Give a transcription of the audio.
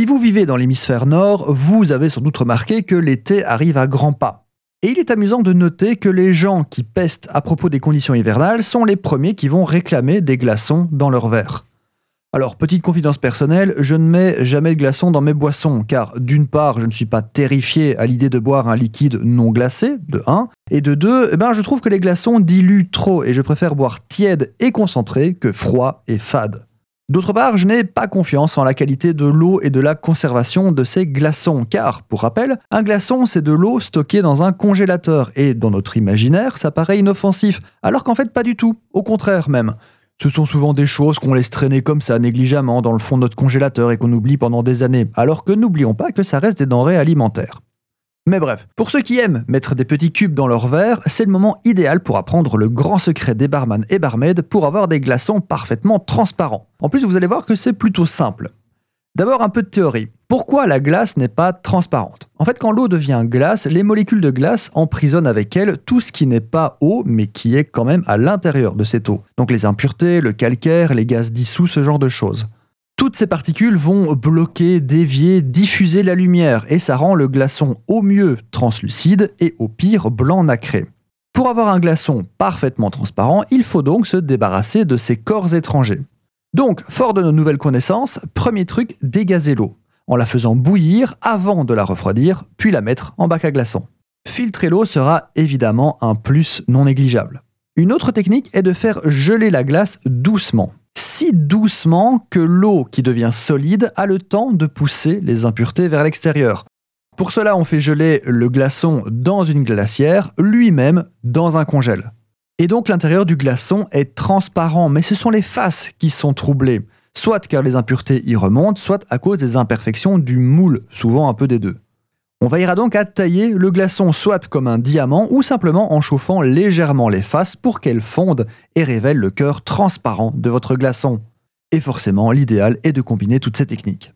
Si vous vivez dans l'hémisphère nord, vous avez sans doute remarqué que l'été arrive à grands pas. Et il est amusant de noter que les gens qui pestent à propos des conditions hivernales sont les premiers qui vont réclamer des glaçons dans leur verre. Alors, petite confidence personnelle, je ne mets jamais de glaçons dans mes boissons, car d'une part, je ne suis pas terrifié à l'idée de boire un liquide non glacé, de 1, et de 2, eh ben, je trouve que les glaçons diluent trop, et je préfère boire tiède et concentré que froid et fade. D'autre part, je n'ai pas confiance en la qualité de l'eau et de la conservation de ces glaçons, car, pour rappel, un glaçon c'est de l'eau stockée dans un congélateur, et dans notre imaginaire, ça paraît inoffensif, alors qu'en fait pas du tout, au contraire même. Ce sont souvent des choses qu'on laisse traîner comme ça négligemment dans le fond de notre congélateur et qu'on oublie pendant des années, alors que n'oublions pas que ça reste des denrées alimentaires. Mais bref, pour ceux qui aiment mettre des petits cubes dans leur verre, c'est le moment idéal pour apprendre le grand secret des barman et barmaids pour avoir des glaçons parfaitement transparents. En plus, vous allez voir que c'est plutôt simple. D'abord un peu de théorie. Pourquoi la glace n'est pas transparente? En fait, quand l'eau devient glace, les molécules de glace emprisonnent avec elle tout ce qui n'est pas eau, mais qui est quand même à l'intérieur de cette eau. Donc les impuretés, le calcaire, les gaz dissous, ce genre de choses. Toutes ces particules vont bloquer, dévier, diffuser la lumière, et ça rend le glaçon au mieux translucide et au pire blanc nacré. Pour avoir un glaçon parfaitement transparent, il faut donc se débarrasser de ces corps étrangers. Donc, fort de nos nouvelles connaissances, premier truc, dégazer l'eau, en la faisant bouillir avant de la refroidir, puis la mettre en bac à glaçons. Filtrer l'eau sera évidemment un plus non négligeable. Une autre technique est de faire geler la glace doucement. Doucement que l'eau qui devient solide a le temps de pousser les impuretés vers l'extérieur. Pour cela, on fait geler le glaçon dans une glacière, lui-même dans un congèle. Et donc l'intérieur du glaçon est transparent, mais ce sont les faces qui sont troublées, soit car les impuretés y remontent, soit à cause des imperfections du moule, souvent un peu des deux. On veillera donc à tailler le glaçon soit comme un diamant ou simplement en chauffant légèrement les faces pour qu'elles fondent et révèlent le cœur transparent de votre glaçon. Et forcément, l'idéal est de combiner toutes ces techniques.